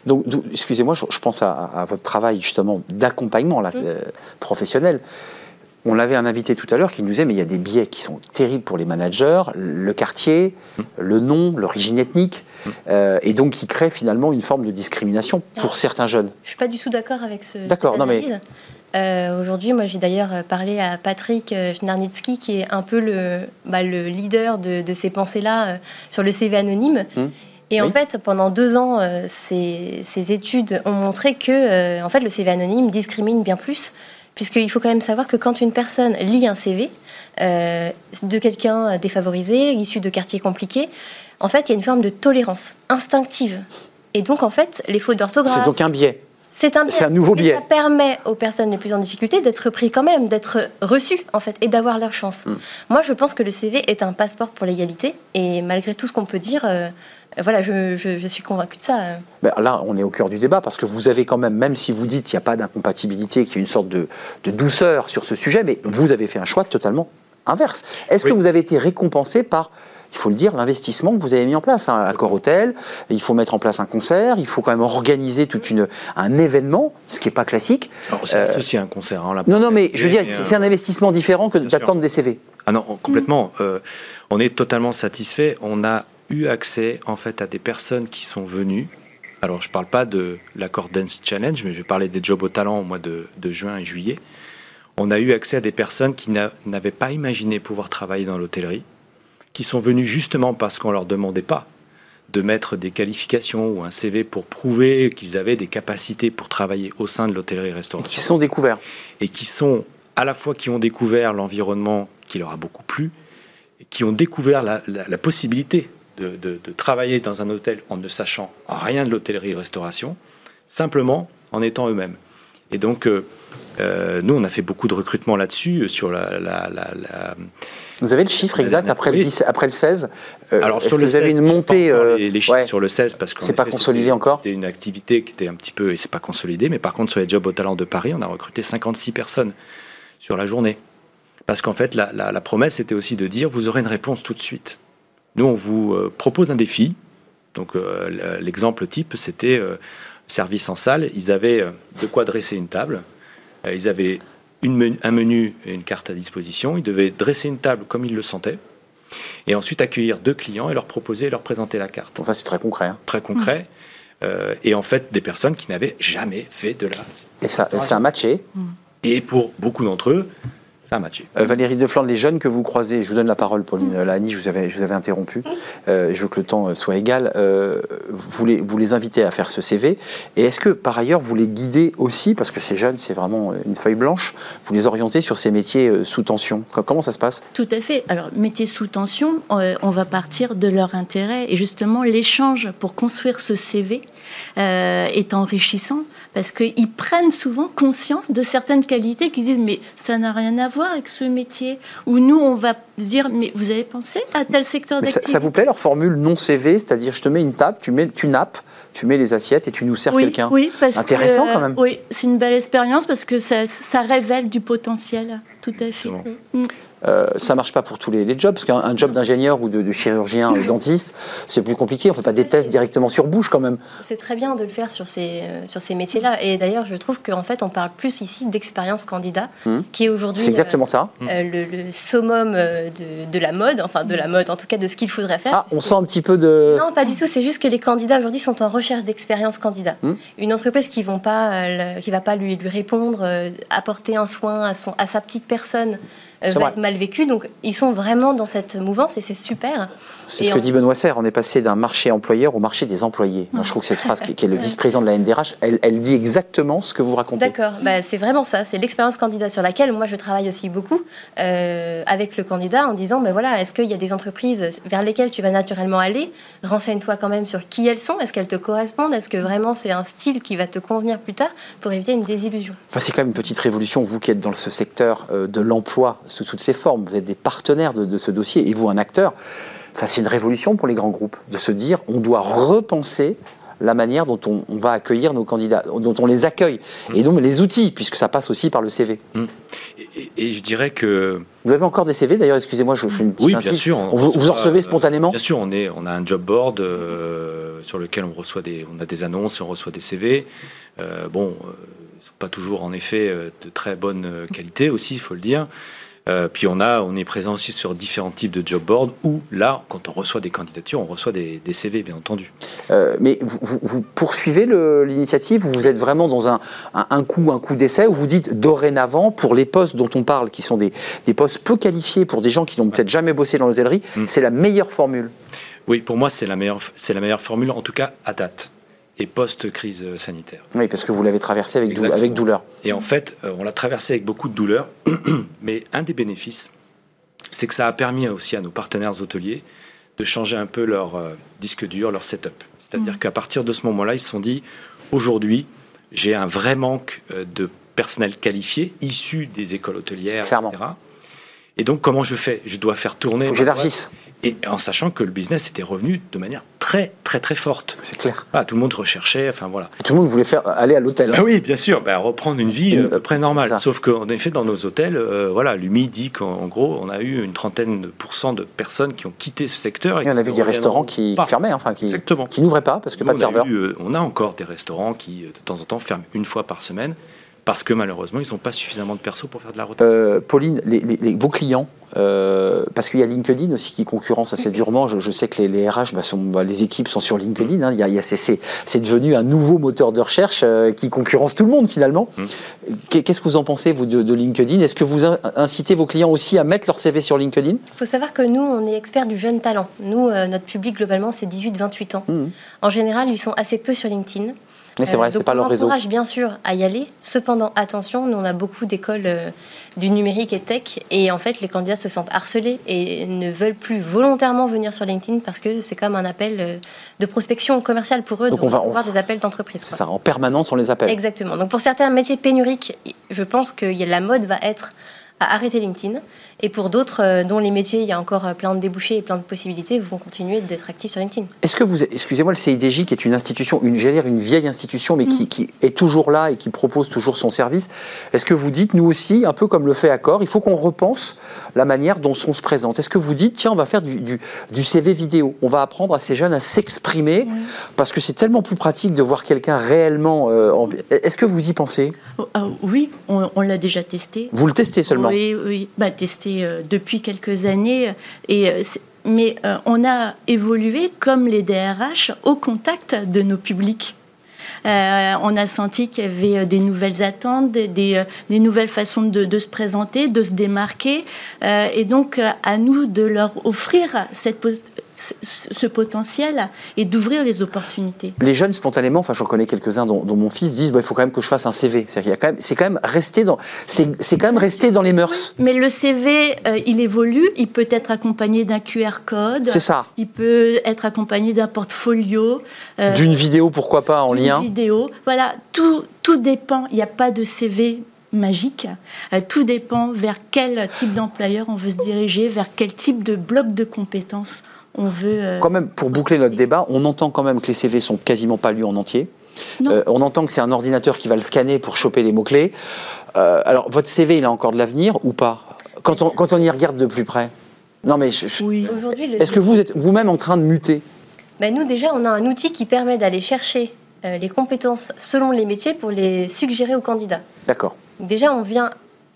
Donc, excusez-moi, je, je pense à, à votre travail justement d'accompagnement là, euh, professionnel. On avait un invité tout à l'heure qui nous disait mais il y a des biais qui sont terribles pour les managers, le quartier, le nom, l'origine ethnique, euh, et donc qui crée finalement une forme de discrimination pour certains jeunes. Je suis pas du tout d'accord avec ce. D'accord, non, mais-. Euh, Aujourd'hui, moi, j'ai d'ailleurs euh, parlé à Patrick euh, Schnarnitsky, qui est un peu le, bah, le leader de, de ces pensées-là euh, sur le CV anonyme. Hum. Et en fait, pendant deux ans, euh, ces, ces études ont montré que en fait, le CV anonyme discrimine bien plus, puisqu'il faut quand même savoir que quand une personne lit un CV de quelqu'un défavorisé, issu de quartiers compliqués, en fait, il y a une forme de tolérance instinctive. Et donc, en fait, les fautes d'orthographe, C'est donc un biais. C'est un un nouveau biais. ça permet aux personnes les plus en difficulté d'être pris quand même, d'être reçus en fait, et d'avoir leur chance. Mm. Moi, je pense que le CV est un passeport pour l'égalité, et malgré tout ce qu'on peut dire, euh, voilà, je, je- je suis convaincue de ça. euh. Ben là, on est au cœur du débat parce que vous avez quand même, même si vous dites qu'il n'y a pas d'incompatibilité, qu'il y a une sorte de, de douceur sur ce sujet, mais vous avez fait un choix totalement inverse. Est-ce que vous avez été récompensé par, il faut le dire, l'investissement que vous avez mis en place, un accord hôtel, il faut mettre en place un concert, il faut quand même organiser tout un événement, ce qui n'est pas classique. C'est Euh, associé à un concert. hein, Non, non, mais je veux dire, c'est euh, c'est un investissement différent que d'attendre des CV. Ah non, complètement. Euh, on est totalement satisfait. On a eu accès en fait à des personnes qui sont venues. Alors je parle pas de l'accord Dance Challenge, mais je vais parler des jobs au talent au mois de, de juin et juillet. On a eu accès à des personnes qui n'a- n'avaient pas imaginé pouvoir travailler dans l'hôtellerie, qui sont venues justement parce qu'on leur demandait pas de mettre des qualifications ou un CV pour prouver qu'ils avaient des capacités pour travailler au sein de Qui l'hôtellerie-restauration sont découverts. et qui sont à la fois qui ont découvert l'environnement qui leur a beaucoup plu, et qui ont découvert la, la- la possibilité de, de- de travailler dans un hôtel en ne sachant rien de l'hôtellerie-restauration, simplement en étant eux-mêmes. Et donc, euh, euh, nous, on a fait beaucoup de recrutement là-dessus, euh, sur la... la- la- la- Vous avez le chiffre exact après, le oui. 10 après le 16 Euh, Alors sur que le vous avez 16, une montée euh, les, les chiffres ouais. sur le 16 parce que C'est pas consolidé encore? C'était une activité qui était un petit peu et c'est pas consolidé, mais par contre sur les jobs au talent de Paris, on a recruté 56 personnes sur la journée. Parce qu'en fait, la, la- la promesse était aussi de dire vous aurez une réponse tout de suite. Nous, on vous euh, propose un défi. Donc l'exemple type, c'était service en salle. Ils avaient de quoi dresser une table. Euh, ils avaient une menu- un menu et une carte à disposition. Ils devaient dresser une table comme ils le sentaient. Et ensuite accueillir deux clients et leur proposer et leur présenter la carte. Enfin, c'est très concret. hein. Très concret. Euh, et en fait, des personnes qui n'avaient jamais fait de la. Et ça, ça a matché. Et pour beaucoup d'entre eux, ça a matché. Euh, Valérie Defland, les jeunes que vous croisez, je vous donne la parole, Pauline Lani, je vous avais, je vous avais interrompu. Euh, je veux que le temps euh, soit égal. Euh, vous, les, vous les invitez à faire ce CV. Et est-ce que, par ailleurs, vous les guidez aussi, parce que ces jeunes, c'est vraiment une feuille blanche, vous les orientez sur ces métiers sous tension? Co- Comment ça se passe? Tout à fait. Alors, métier sous tension, on va partir de leur intérêt. Et justement, l'échange pour construire ce CV euh, est enrichissant parce qu'ils prennent souvent conscience de certaines qualités qu'ils disent mais ça n'a rien à voir avec ce métier. Ou nous, on va dire mais vous avez pensé à tel secteur ça, d'activité ça vous plaît leur formule non CV, c'est-à-dire je te mets une table, tu, mets, tu nappes, tu mets les assiettes et tu nous sers oui, quelqu'un oui, parce Intéressant, que, quand même. Oui, c'est une belle expérience parce que ça, ça révèle du potentiel. Tout à fait. Euh, ça marche pas pour tous les, les jobs, parce qu'un un job d'ingénieur ou de, de chirurgien ou dentiste, c'est plus compliqué. On fait pas des tests directement sur bouche quand même. C'est très bien de le faire sur ces, euh, sur ces métiers-là. Et d'ailleurs, je trouve qu'en fait, on parle plus ici d'expérience candidat, Mhm. qui est aujourd'hui C'est exactement ça. euh, euh, le, le summum euh, de, de la mode, enfin de la mode, en tout cas de ce qu'il faudrait faire. Ah, on sent un petit peu de. Non, pas du tout. C'est juste que les candidats aujourd'hui sont en recherche d'expérience candidat. Hmm. Une entreprise qui ne va pas lui, lui répondre, euh, apporter un soin à, son, à sa petite personne, euh, va vrai. être mal vécu. Donc, ils sont vraiment dans cette mouvance et c'est super. C'est ce que dit Benoît Serre. On est passé d'un marché employeur au marché des employés. Moi, je trouve que cette phrase, qui est le vice-président de la NDRH, elle, elle dit exactement ce que vous racontez. D'accord, bah, c'est vraiment ça, c'est l'expérience candidat sur laquelle moi je travaille aussi beaucoup euh, avec le candidat en disant ben voilà, est-ce qu'il y a des entreprises vers lesquelles tu vas naturellement aller? Renseigne-toi quand même sur qui elles sont, est-ce qu'elles te correspondent, est-ce que vraiment c'est un style qui va te convenir plus tard pour éviter une désillusion? Enfin, c'est quand même une petite révolution, vous qui êtes dans ce secteur euh, de l'emploi sous toutes ses formes. Vous êtes des partenaires de, de ce dossier et vous, un acteur. Enfin, c'est une révolution pour les grands groupes de se dire on doit repenser la manière dont on, on va accueillir nos candidats, dont on les accueille, et donc les outils, puisque ça passe aussi par le CV. Et, et- et je dirais que Vous avez encore des CV d'ailleurs, excusez-moi, je fais une petite oui, bien sûr. On vous, vous en recevez euh, spontanément Bien sûr, on est, on a un job board euh, sur lequel on reçoit des, on a des annonces, on reçoit des CV. Euh, bon, ils sont pas toujours en effet de très bonne qualité aussi, il faut le dire. Euh, puis on a, on est présent aussi sur différents types de job boards où là, quand on reçoit des candidatures, on reçoit des, des CV, bien entendu. Euh, mais vous, vous- vous poursuivez l'initiative ou vous êtes vraiment dans un, un, un coup, un coup d'essai où vous dites dorénavant, pour les postes dont on parle, qui sont des, des postes peu qualifiés pour des gens qui n'ont peut-être jamais bossé dans l'hôtellerie, Mm. c'est la meilleure formule Oui, pour moi, c'est la meilleure, c'est la meilleure formule, en tout cas à date et post-crise sanitaire. Oui, parce que vous l'avez traversé avec, dou- avec douleur. Et en fait, euh, on l'a traversé avec beaucoup de douleur, mais un des bénéfices, c'est que ça a permis aussi à nos partenaires hôteliers de changer un peu leur euh, disque dur, leur setup. C'est-à-dire qu'à partir de ce moment-là, ils se sont dit, aujourd'hui, j'ai un vrai manque euh, de personnel qualifié, issu des écoles hôtelières, Clairement. etc. Et donc, comment je fais? Je dois faire tourner... Faut que j'élargisse. Et en sachant que le business était revenu de manière très, très, très forte. C'est clair. Ah, tout le monde recherchait, enfin voilà. Tout le monde voulait faire aller à l'hôtel. hein. Ah oui, bien sûr, bah, reprendre une vie euh, à peu près Ça. normale. Sauf qu'en effet, dans nos hôtels, euh, voilà, l'UMI dit qu'en en gros, on a eu une trentaine de pourcents de personnes qui ont quitté ce secteur. et Et on a vu des restaurants qui, pas. fermaient, enfin qui, Exactement. qui n'ouvraient pas parce que Nous, pas de serveur. eu, euh, on a encore des restaurants qui, euh, de temps en temps, ferment une fois par semaine parce que malheureusement, ils n'ont pas suffisamment de perso pour faire de la rotation. Euh, Pauline, les- les- les- vos clients, euh, parce qu'il y a LinkedIn aussi qui concurrence assez durement. Je, je sais que les, les RH, bah, sont, bah, les équipes sont sur LinkedIn. hein. Il y a- il y a- c'est- devenu un nouveau moteur de recherche euh, qui concurrence tout le monde finalement. Mm. Qu'est- Qu'est-ce que vous en pensez, vous, de, de LinkedIn? Est-ce que vous in- incitez vos clients aussi à mettre leur CV sur LinkedIn? Il faut savoir que nous, on est experts du jeune talent. Nous, euh, notre public, globalement, c'est 18-28 ans. Mhm. En général, ils sont assez peu sur LinkedIn. Mais c'est Euh, vrai, c'est pas on leur réseau. encourage bien sûr à y aller. Cependant, attention, nous on a beaucoup d'écoles euh, du numérique et tech, et en fait, les candidats se sentent harcelés et ne veulent plus volontairement venir sur LinkedIn parce que c'est comme un appel euh, de prospection commerciale pour eux Donc de on va- recevoir des appels d'entreprise. C'est ça, en permanence, on les appelle. Exactement. Donc pour certains métiers pénuriques, je pense que la mode va être à arrêter LinkedIn. Et pour d'autres, euh, dont les métiers, il y a encore euh, plein de débouchés et plein de possibilités, vont continuer d'être actifs sur LinkedIn. Est-ce que vous, excusez-moi, le CIDJ, qui est une institution, une, dire une vieille institution, mais Mm. qui, qui est toujours là et qui propose toujours son service, est-ce que vous dites, nous aussi, un peu comme le fait Accor, il faut qu'on repense la manière dont on se présente? Est-ce que vous dites, tiens, on va faire du, du- du CV vidéo, on va apprendre à ces jeunes à s'exprimer, parce que c'est tellement plus pratique de voir quelqu'un réellement. euh, en- Est-ce que vous y pensez? Oh, ah, oui, on, on l'a déjà testé. Vous le testez seulement? Oui, bah, testé euh, depuis quelques années. Et, euh, mais euh, on a évolué comme les DRH au contact de nos publics. On a senti qu'il y avait des nouvelles attentes, des, des, nouvelles façons de, se présenter, de se démarquer. Et donc, à nous de leur offrir cette, ce, potentiel et d'ouvrir les opportunités. Les jeunes, spontanément, enfin, j'en connais quelques-uns dont, dont mon fils disent, bah, il faut quand même que je fasse un CV. Quand c'est quand même resté dans, c'est c'est quand même resté dans les mœurs. Mais le CV, euh, il évolue. Il peut être accompagné d'un QR code. C'est ça. Il peut être accompagné d'un portfolio. euh, D'une vidéo, pourquoi pas, en d'une lien. vidéo. Voilà, tout, tout dépend. Il n'y a pas de CV magique. Euh, tout dépend vers quel type d'employeur on veut se diriger, vers quel type de bloc de compétences on veut. euh, Quand même, pour boucler notre débat, on entend quand même que les CV sont quasiment pas lus en entier. Euh, on entend que c'est un ordinateur qui va le scanner pour choper les mots-clés. Euh, alors, votre CV, il a encore de l'avenir ou pas? Quand on, quand on y regarde de plus près Non, mais je- je- Oui. Aujourd'hui, le- est-ce que vous êtes vous-même en train de muter? Ben, nous, déjà, on a un outil qui permet d'aller chercher euh, les compétences selon les métiers pour les suggérer aux candidats. D'accord. Donc, déjà, on vient,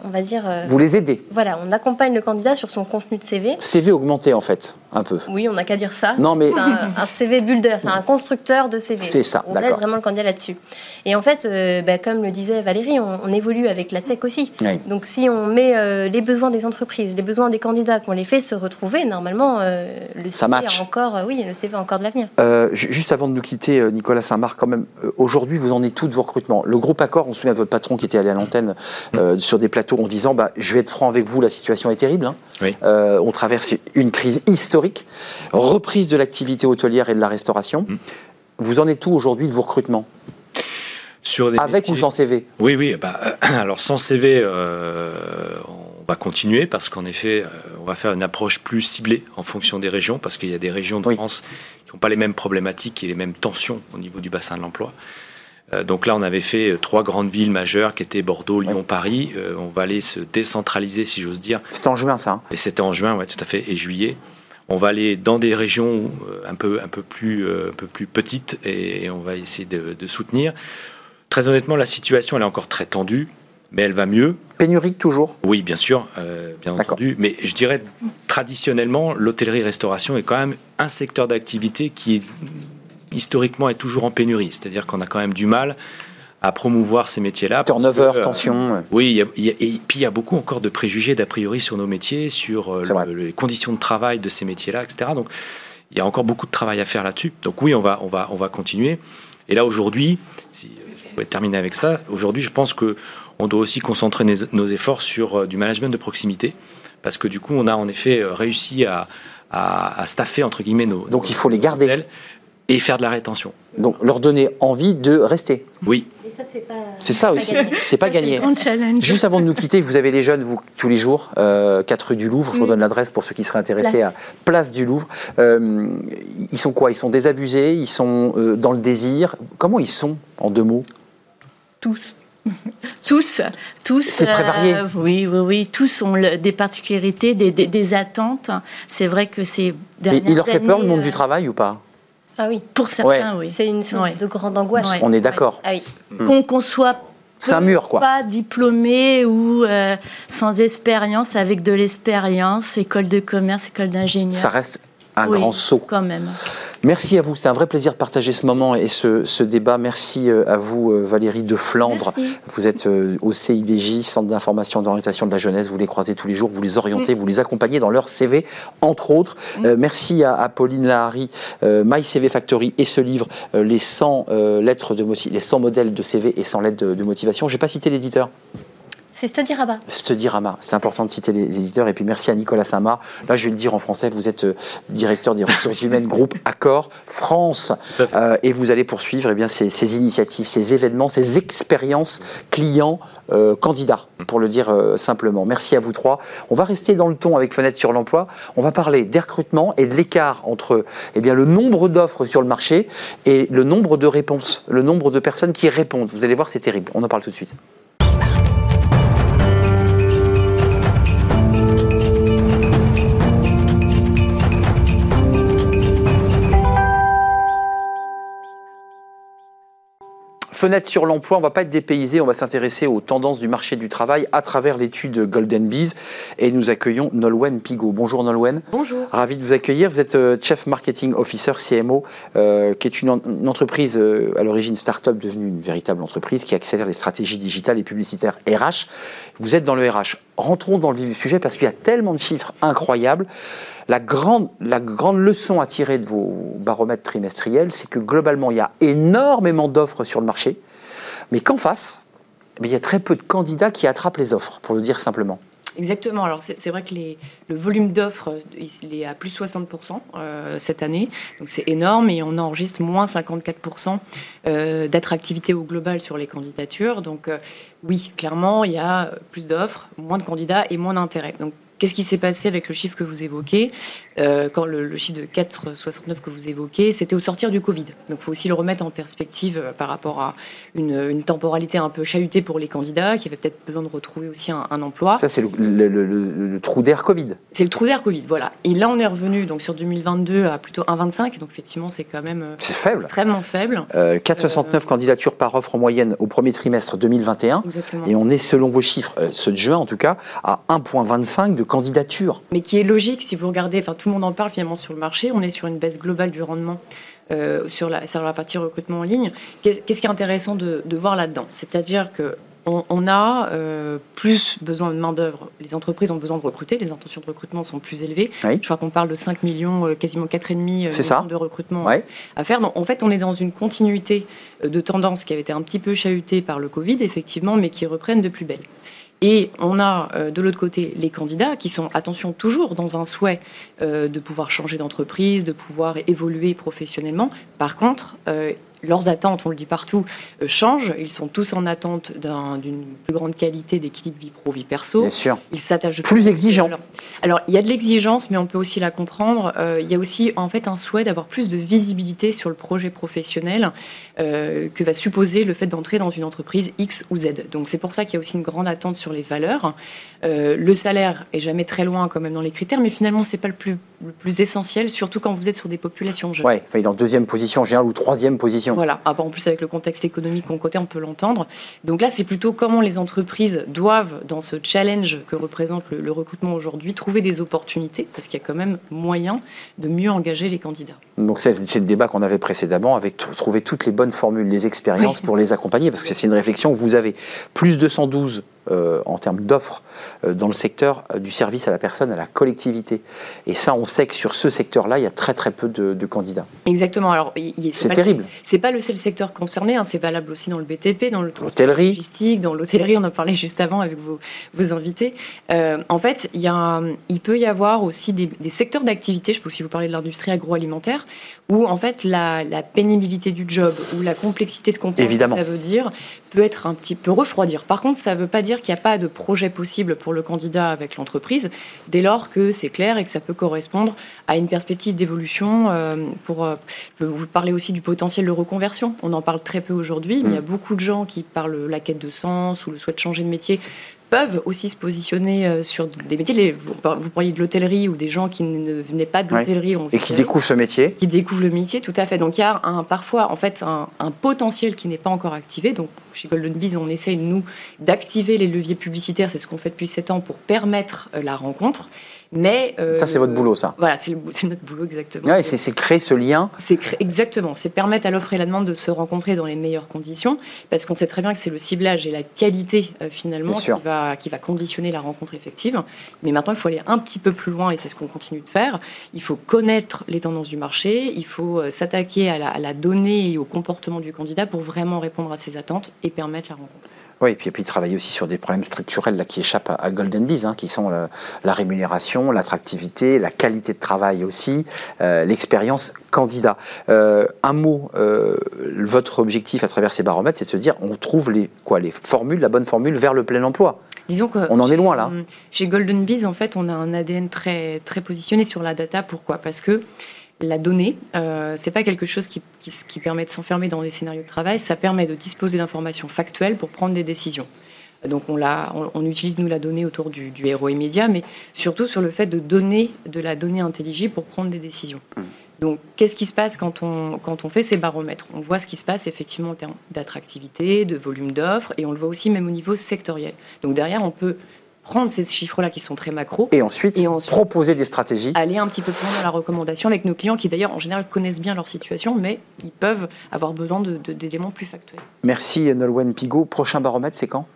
on va dire, euh, Vous les aidez. voilà, on accompagne le candidat sur son contenu de CV. CV augmenté, en fait, un peu. Oui, on n'a qu'à dire ça. Non, mais C'est un, un CV builder, c'est un constructeur de CV. C'est ça, On aide vraiment le candidat là-dessus. Et en fait, euh, ben, comme le disait Valérie, on, on évolue avec la tech aussi. Oui. Donc si on met euh, les besoins des entreprises, les besoins des candidats, qu'on les fait se retrouver, normalement, euh, le Ça CV match. a encore, euh, oui, le CV a encore de l'avenir. Euh, ju- juste avant de nous quitter, Nicolas Saint-Marc, quand même, euh, aujourd'hui, vous en êtes tous de vos recrutements. Le groupe Accor, on se souvient de votre patron qui était allé à l'antenne euh, sur des plateaux en disant bah, Je vais être franc avec vous, la situation est terrible. hein. Oui. Euh, on traverse une crise historique, reprise de l'activité hôtelière et de la restauration. Mm. Vous en êtes tout aujourd'hui de vos recrutements? Sur des Avec ou métiers- sans CV Oui, oui. Bah, alors sans CV, euh, on va continuer parce qu'en effet, euh, on va faire une approche plus ciblée en fonction des régions parce qu'il y a des régions de Oui. France qui n'ont pas les mêmes problématiques et les mêmes tensions au niveau du bassin de l'emploi. Euh, donc là, on avait fait euh, trois grandes villes majeures qui étaient Bordeaux, Lyon, Oui. Paris. Euh, on va aller se décentraliser, si j'ose dire. C'était en juin, ça. hein? Et c'était en juin, ouais, tout à fait, et juillet. On va aller dans des régions euh, un peu, un peu, plus, euh, un peu plus petites et, on va essayer de, de soutenir. Très honnêtement, la situation elle est encore très tendue, mais elle va mieux. Pénurique toujours? Oui, bien sûr, euh, bien entendu. Mais je dirais traditionnellement, l'hôtellerie-restauration est quand même un secteur d'activité qui historiquement est toujours en pénurie. C'est-à-dire qu'on a quand même du mal à promouvoir ces métiers-là. Turnover, que, euh, tension. oui, il y a- il y a- et puis il y a beaucoup encore de préjugés d'a priori sur nos métiers, sur euh, le- les conditions de travail de ces métiers-là, etc. Donc il y a encore beaucoup de travail à faire là-dessus. Donc oui, on va, on va, on va continuer. Et là aujourd'hui, si je pouvais terminer avec ça, aujourd'hui je pense que on doit aussi concentrer nos efforts sur euh, du management de proximité, parce que du coup on a en effet euh, réussi à, à, à staffer entre guillemets nos. Donc il faut les garder. Et faire de la rétention. Donc leur donner envie de rester. Oui. C'est ça aussi, c'est pas gagné. Juste avant de nous quitter, vous avez les jeunes, vous, tous les jours, euh, 4 rue du Louvre, je vous donne l'adresse pour ceux qui seraient intéressés Place. à Place du Louvre. Euh, ils sont quoi? Ils sont désabusés, ils sont euh, dans le désir? Comment ils sont, en deux mots? Tous. tous, tous. C'est très varié. oui, oui, oui. Tous ont le- des particularités, des, des- des attentes. C'est vrai que c'est. Il leur fait peur le monde du travail ou pas? Ah oui, Pour certains, oui. c'est une source Ouais. de grande angoisse. Ouais. On est d'accord. Ah oui. Qu'on soit C'est un mur, quoi. pas diplômé ou euh, sans expérience, avec de l'expérience, école de commerce, école d'ingénieur. Ça reste un Oui, grand saut. Quand même. Merci à vous, c'est un vrai plaisir de partager ce moment et ce, ce débat. Merci euh, à vous, euh, Valérie de Flandre. Merci. Vous êtes euh, au CIDJ, Centre d'information et d'orientation de la jeunesse. Vous les croisez tous les jours, vous les orientez, vous les accompagnez dans leur CV, entre autres. Euh, merci à, à Pauline Lahari, euh, My CV Factory et ce livre, euh, les 100 euh, lettres de les 100 modèles de CV et 100 lettres de, de motivation. Je n'ai pas cité l'éditeur. C'est Studirama. Studirama, c'est important de citer les éditeurs. Et puis merci à Nicolas Samar. Là, je vais le dire en français, vous êtes euh, directeur des ressources humaines groupe Accor France. Tout à fait. Euh, et vous allez poursuivre eh bien, ces, ces initiatives, ces événements, ces expériences clients, euh, candidats, pour le dire euh, simplement. Merci à vous trois. On va rester dans le ton avec Fenêtre sur l'emploi. On va parler des recrutements et de l'écart entre eh bien, le nombre d'offres sur le marché et le nombre de réponses, le nombre de personnes qui répondent. Vous allez voir, c'est terrible. On en parle tout de suite. Fenêtre sur l'emploi, on va pas être dépaysé, on va s'intéresser aux tendances du marché du travail à travers l'étude Golden Bees et nous accueillons Nolwenn Pigot. Bonjour Nolwenn. Bonjour. Ravi de vous accueillir. Vous êtes euh, Chief Marketing Officer CMO, euh, qui est une, en- une entreprise euh, à l'origine start-up devenue une véritable entreprise qui accélère les stratégies digitales et publicitaires RH. Vous êtes dans le RH. Rentrons dans le vif du sujet parce qu'il y a tellement de chiffres incroyables. La grande, leçon à tirer de vos baromètres trimestriels, c'est que globalement, il y a énormément d'offres sur le marché, mais qu'en face, il y a très peu de candidats qui attrapent les offres, pour le dire simplement. Exactement. Alors c'est vrai que le volume d'offres, il est à plus 60% euh, cette année. Donc c'est énorme et on enregistre moins 54% euh, d'attractivité au global sur les candidatures. Donc euh, oui, clairement, il y a plus d'offres, moins de candidats et moins d'intérêt. Qu'est-ce qui s'est passé avec le chiffre que vous évoquez Euh, Quand le, le chiffre de 4,69 que vous évoquez, c'était au sortir du Covid? Donc il faut aussi le remettre en perspective euh, par rapport à une, une temporalité un peu chahutée pour les candidats qui avaient peut-être besoin de retrouver aussi un, un emploi. Ça, c'est le, trou d'air Covid. C'est le trou d'air Covid, voilà. Et là, on est revenu donc sur 2022 à plutôt 1,25. Donc effectivement, c'est quand même euh, faible. extrêmement faible. Euh, 4,69 Euh, candidatures par offre en moyenne au premier trimestre 2021. Exactement. Et on est, selon vos chiffres, ceux de juin en tout cas, à 1,25 de Mais qui est logique si vous regardez, enfin tout le monde en parle finalement sur le marché, on est sur une baisse globale du rendement. euh, sur, la, sur la partie recrutement en ligne. Qu'est- Qu'est-ce qui est intéressant de, de voir là-dedans? C'est-à-dire que on, a euh, plus besoin de main-d'œuvre. Les entreprises ont besoin de recruter, les intentions de recrutement sont plus élevées. Oui. Je crois qu'on parle de 5 millions, euh, quasiment 4,5 millions ça. de recrutement Ouais. à faire. Donc, en fait, on est dans une continuité de tendance qui avait été un petit peu chahutée par le Covid, effectivement, mais qui reprennent de plus belle. Et on a euh, de l'autre côté les candidats qui sont, attention, toujours dans un souhait euh, de pouvoir changer d'entreprise, de pouvoir évoluer professionnellement. Par contre, euh, leurs attentes, on le dit partout, euh, changent. Ils sont tous en attente d'un- d'une plus grande qualité d'équilibre vie pro-vie perso. Bien sûr. Ils s'attachent Plus en exigeant. Alors, il y a de l'exigence, mais on peut aussi la comprendre. Euh, il y a aussi en fait un souhait d'avoir plus de visibilité sur le projet professionnel euh, que va supposer le fait d'entrer dans une entreprise X ou Z. Donc c'est pour ça qu'il y a aussi une grande attente sur les valeurs. Le salaire est jamais très loin quand même dans les critères, mais finalement c'est pas le plus, le plus essentiel, surtout quand vous êtes sur des populations jeunes. Ouais, enfin, il est en deuxième position en général ou troisième position. Voilà. En plus, avec le contexte économique qu'on côté, on peut l'entendre. Donc là, c'est plutôt comment les entreprises doivent, dans ce challenge que représente le, le recrutement aujourd'hui, trouver des opportunités, parce qu'il y a quand même moyen de mieux engager les candidats. Donc c'est le débat qu'on avait précédemment avec trouver toutes les bonnes formules, les expériences Oui. pour les accompagner, parce que c'est une réflexion que vous avez. Plus 212 euh, en termes d'offres euh, dans le secteur euh, du service à la personne, à la collectivité. Et ça, on sait que sur ce secteur-là, il y a très très peu de, de candidats. Exactement. Alors, C'est pas- terrible. C'est pas le seul secteur concerné, hein, c'est valable aussi dans le BTP, dans le transport logistique, dans l'hôtellerie, on en parlait juste avant avec vos, vos invités. Euh, en fait, il, y a un- il peut y avoir aussi des, des secteurs d'activité, je peux aussi vous parler de l'industrie agroalimentaire, où en fait la, la pénibilité du job ou la complexité de comprendre Évidemment. ce que ça veut dire peut être un petit peu refroidir. Par contre, ça ne veut pas dire qu'il n'y a pas de projet possible pour le candidat avec l'entreprise, dès lors que c'est clair et que ça peut correspondre à une perspective d'évolution. euh, pour, euh, vous parler aussi du potentiel de reconversion. On en parle très peu aujourd'hui, mais il y a beaucoup de gens qui, par le- la quête de sens ou le souhait de changer de métier, peuvent aussi se positionner euh, sur des métiers. Vous par- vous parliez de l'hôtellerie ou des gens qui ne venaient pas de l'hôtellerie. Et qui découvrent ce métier. qui découvrent le métier, tout à fait. Donc il y a un, parfois en fait un, un potentiel qui n'est pas encore activé. Donc chez Golden Bees, on essaye nous d'activer les leviers publicitaires. C'est ce qu'on fait depuis 7 ans pour permettre euh, la rencontre. Mais euh, Ça, c'est votre boulot, ça. Voilà, c'est notre boulot exactement. Ouais, c'est créer ce lien. C'est exactement, c'est permettre à l'offre et la demande de se rencontrer dans les meilleures conditions, parce qu'on sait très bien que c'est le ciblage et la qualité euh, finalement qui va, qui va conditionner la rencontre effective. Mais maintenant, il faut aller un petit peu plus loin, et c'est ce qu'on continue de faire. Il faut connaître les tendances du marché, il faut euh, s'attaquer à la, à la donnée et au comportement du candidat pour vraiment répondre à ses attentes et permettre la rencontre. Oui, et puis, et puis travailler aussi sur des problèmes structurels là, qui échappent à, à Golden Bees, hein, qui sont la, la rémunération, l'attractivité, la qualité de travail aussi, euh, l'expérience candidat. Euh, un mot, euh, votre objectif à travers ces baromètres, c'est de se dire, on trouve les, quoi, les formules, la bonne formule vers le plein emploi. Disons que On en est loin, là. Chez Golden Bees, en fait, on a un ADN très, très positionné sur la data. Pourquoi? Parce que la donnée, euh, c'est pas quelque chose qui, qui, qui permet de s'enfermer dans des scénarios de travail. Ça permet de disposer d'informations factuelles pour prendre des décisions. Donc on, l'a- on, on utilise nous la donnée autour du, du héros immédiat, mais surtout sur le fait de donner de la donnée intelligible pour prendre des décisions. Donc, qu'est-ce qui se passe quand on, quand on fait ces baromètres? On voit ce qui se passe effectivement en termes d'attractivité, de volume d'offres, et on le voit aussi même au niveau sectoriel. Donc, derrière, on peut prendre ces chiffres-là qui sont très macro, Et ensuite, Et ensuite- proposer des stratégies. aller un petit peu plus loin dans la recommandation avec nos clients qui, d'ailleurs, en général, connaissent bien leur situation, mais ils peuvent avoir besoin de- de- d'éléments plus factuels. Merci Nolwenn Pigot. Prochain baromètre, c'est quand?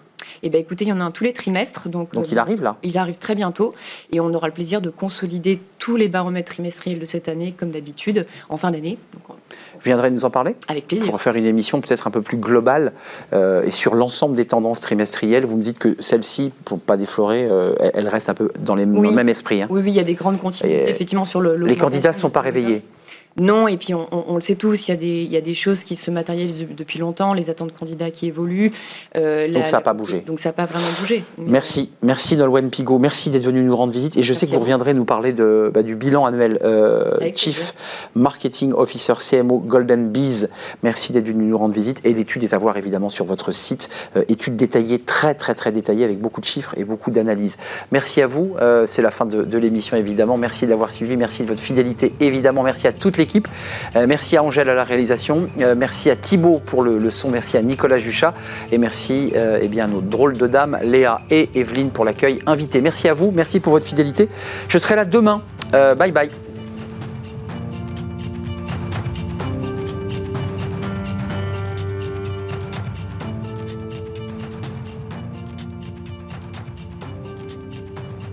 Et bien, écoutez, il y en a un tous les trimestres. Donc, Donc euh, il arrive là. Il arrive très bientôt et on aura le plaisir de consolider tous les baromètres trimestriels de cette année, comme d'habitude, en fin d'année. Donc, Vous viendrez nous en parler? Avec plaisir. pour faire une émission peut-être un peu plus globale euh, et sur l'ensemble des tendances trimestrielles. Vous me dites que celle-ci, pour pas déflorer, euh, elle- reste un peu dans les Oui. le même esprit. hein. Oui, oui, il y a des grandes continuités, Et, effectivement, sur le. Les candidats ne sont pas réveillés. Non, et puis on, on- on le sait tous, il y, a des, il y a des choses qui se matérialisent depuis longtemps, les attentes candidats qui évoluent. euh, Donc la- ça n'a pas bougé. Donc ça n'a pas vraiment bougé. Merci, merci Nolwenn Pigot, merci d'être venu nous rendre visite. Et je sais que vous reviendrez nous parler de, bah, du bilan annuel euh, Chief Marketing Officer CMO Golden Bees. Merci d'être venu nous rendre visite. Et l'étude est à voir évidemment sur votre site. Euh, étude détaillée, très très très détaillée avec beaucoup de chiffres et beaucoup d'analyses. Merci à vous. C'est la fin de, de l'émission évidemment. Merci d'avoir suivi. Merci de votre fidélité évidemment. Merci à toute Euh, merci à Angèle à la réalisation. Euh, merci à Thibaut pour le, son. Merci à Nicolas Juchat. Et merci euh, eh bien, à nos drôles de dames, Léa et Evelyne, pour l'accueil invité. Merci à vous. Merci pour votre fidélité. Je serai là demain. Bye bye.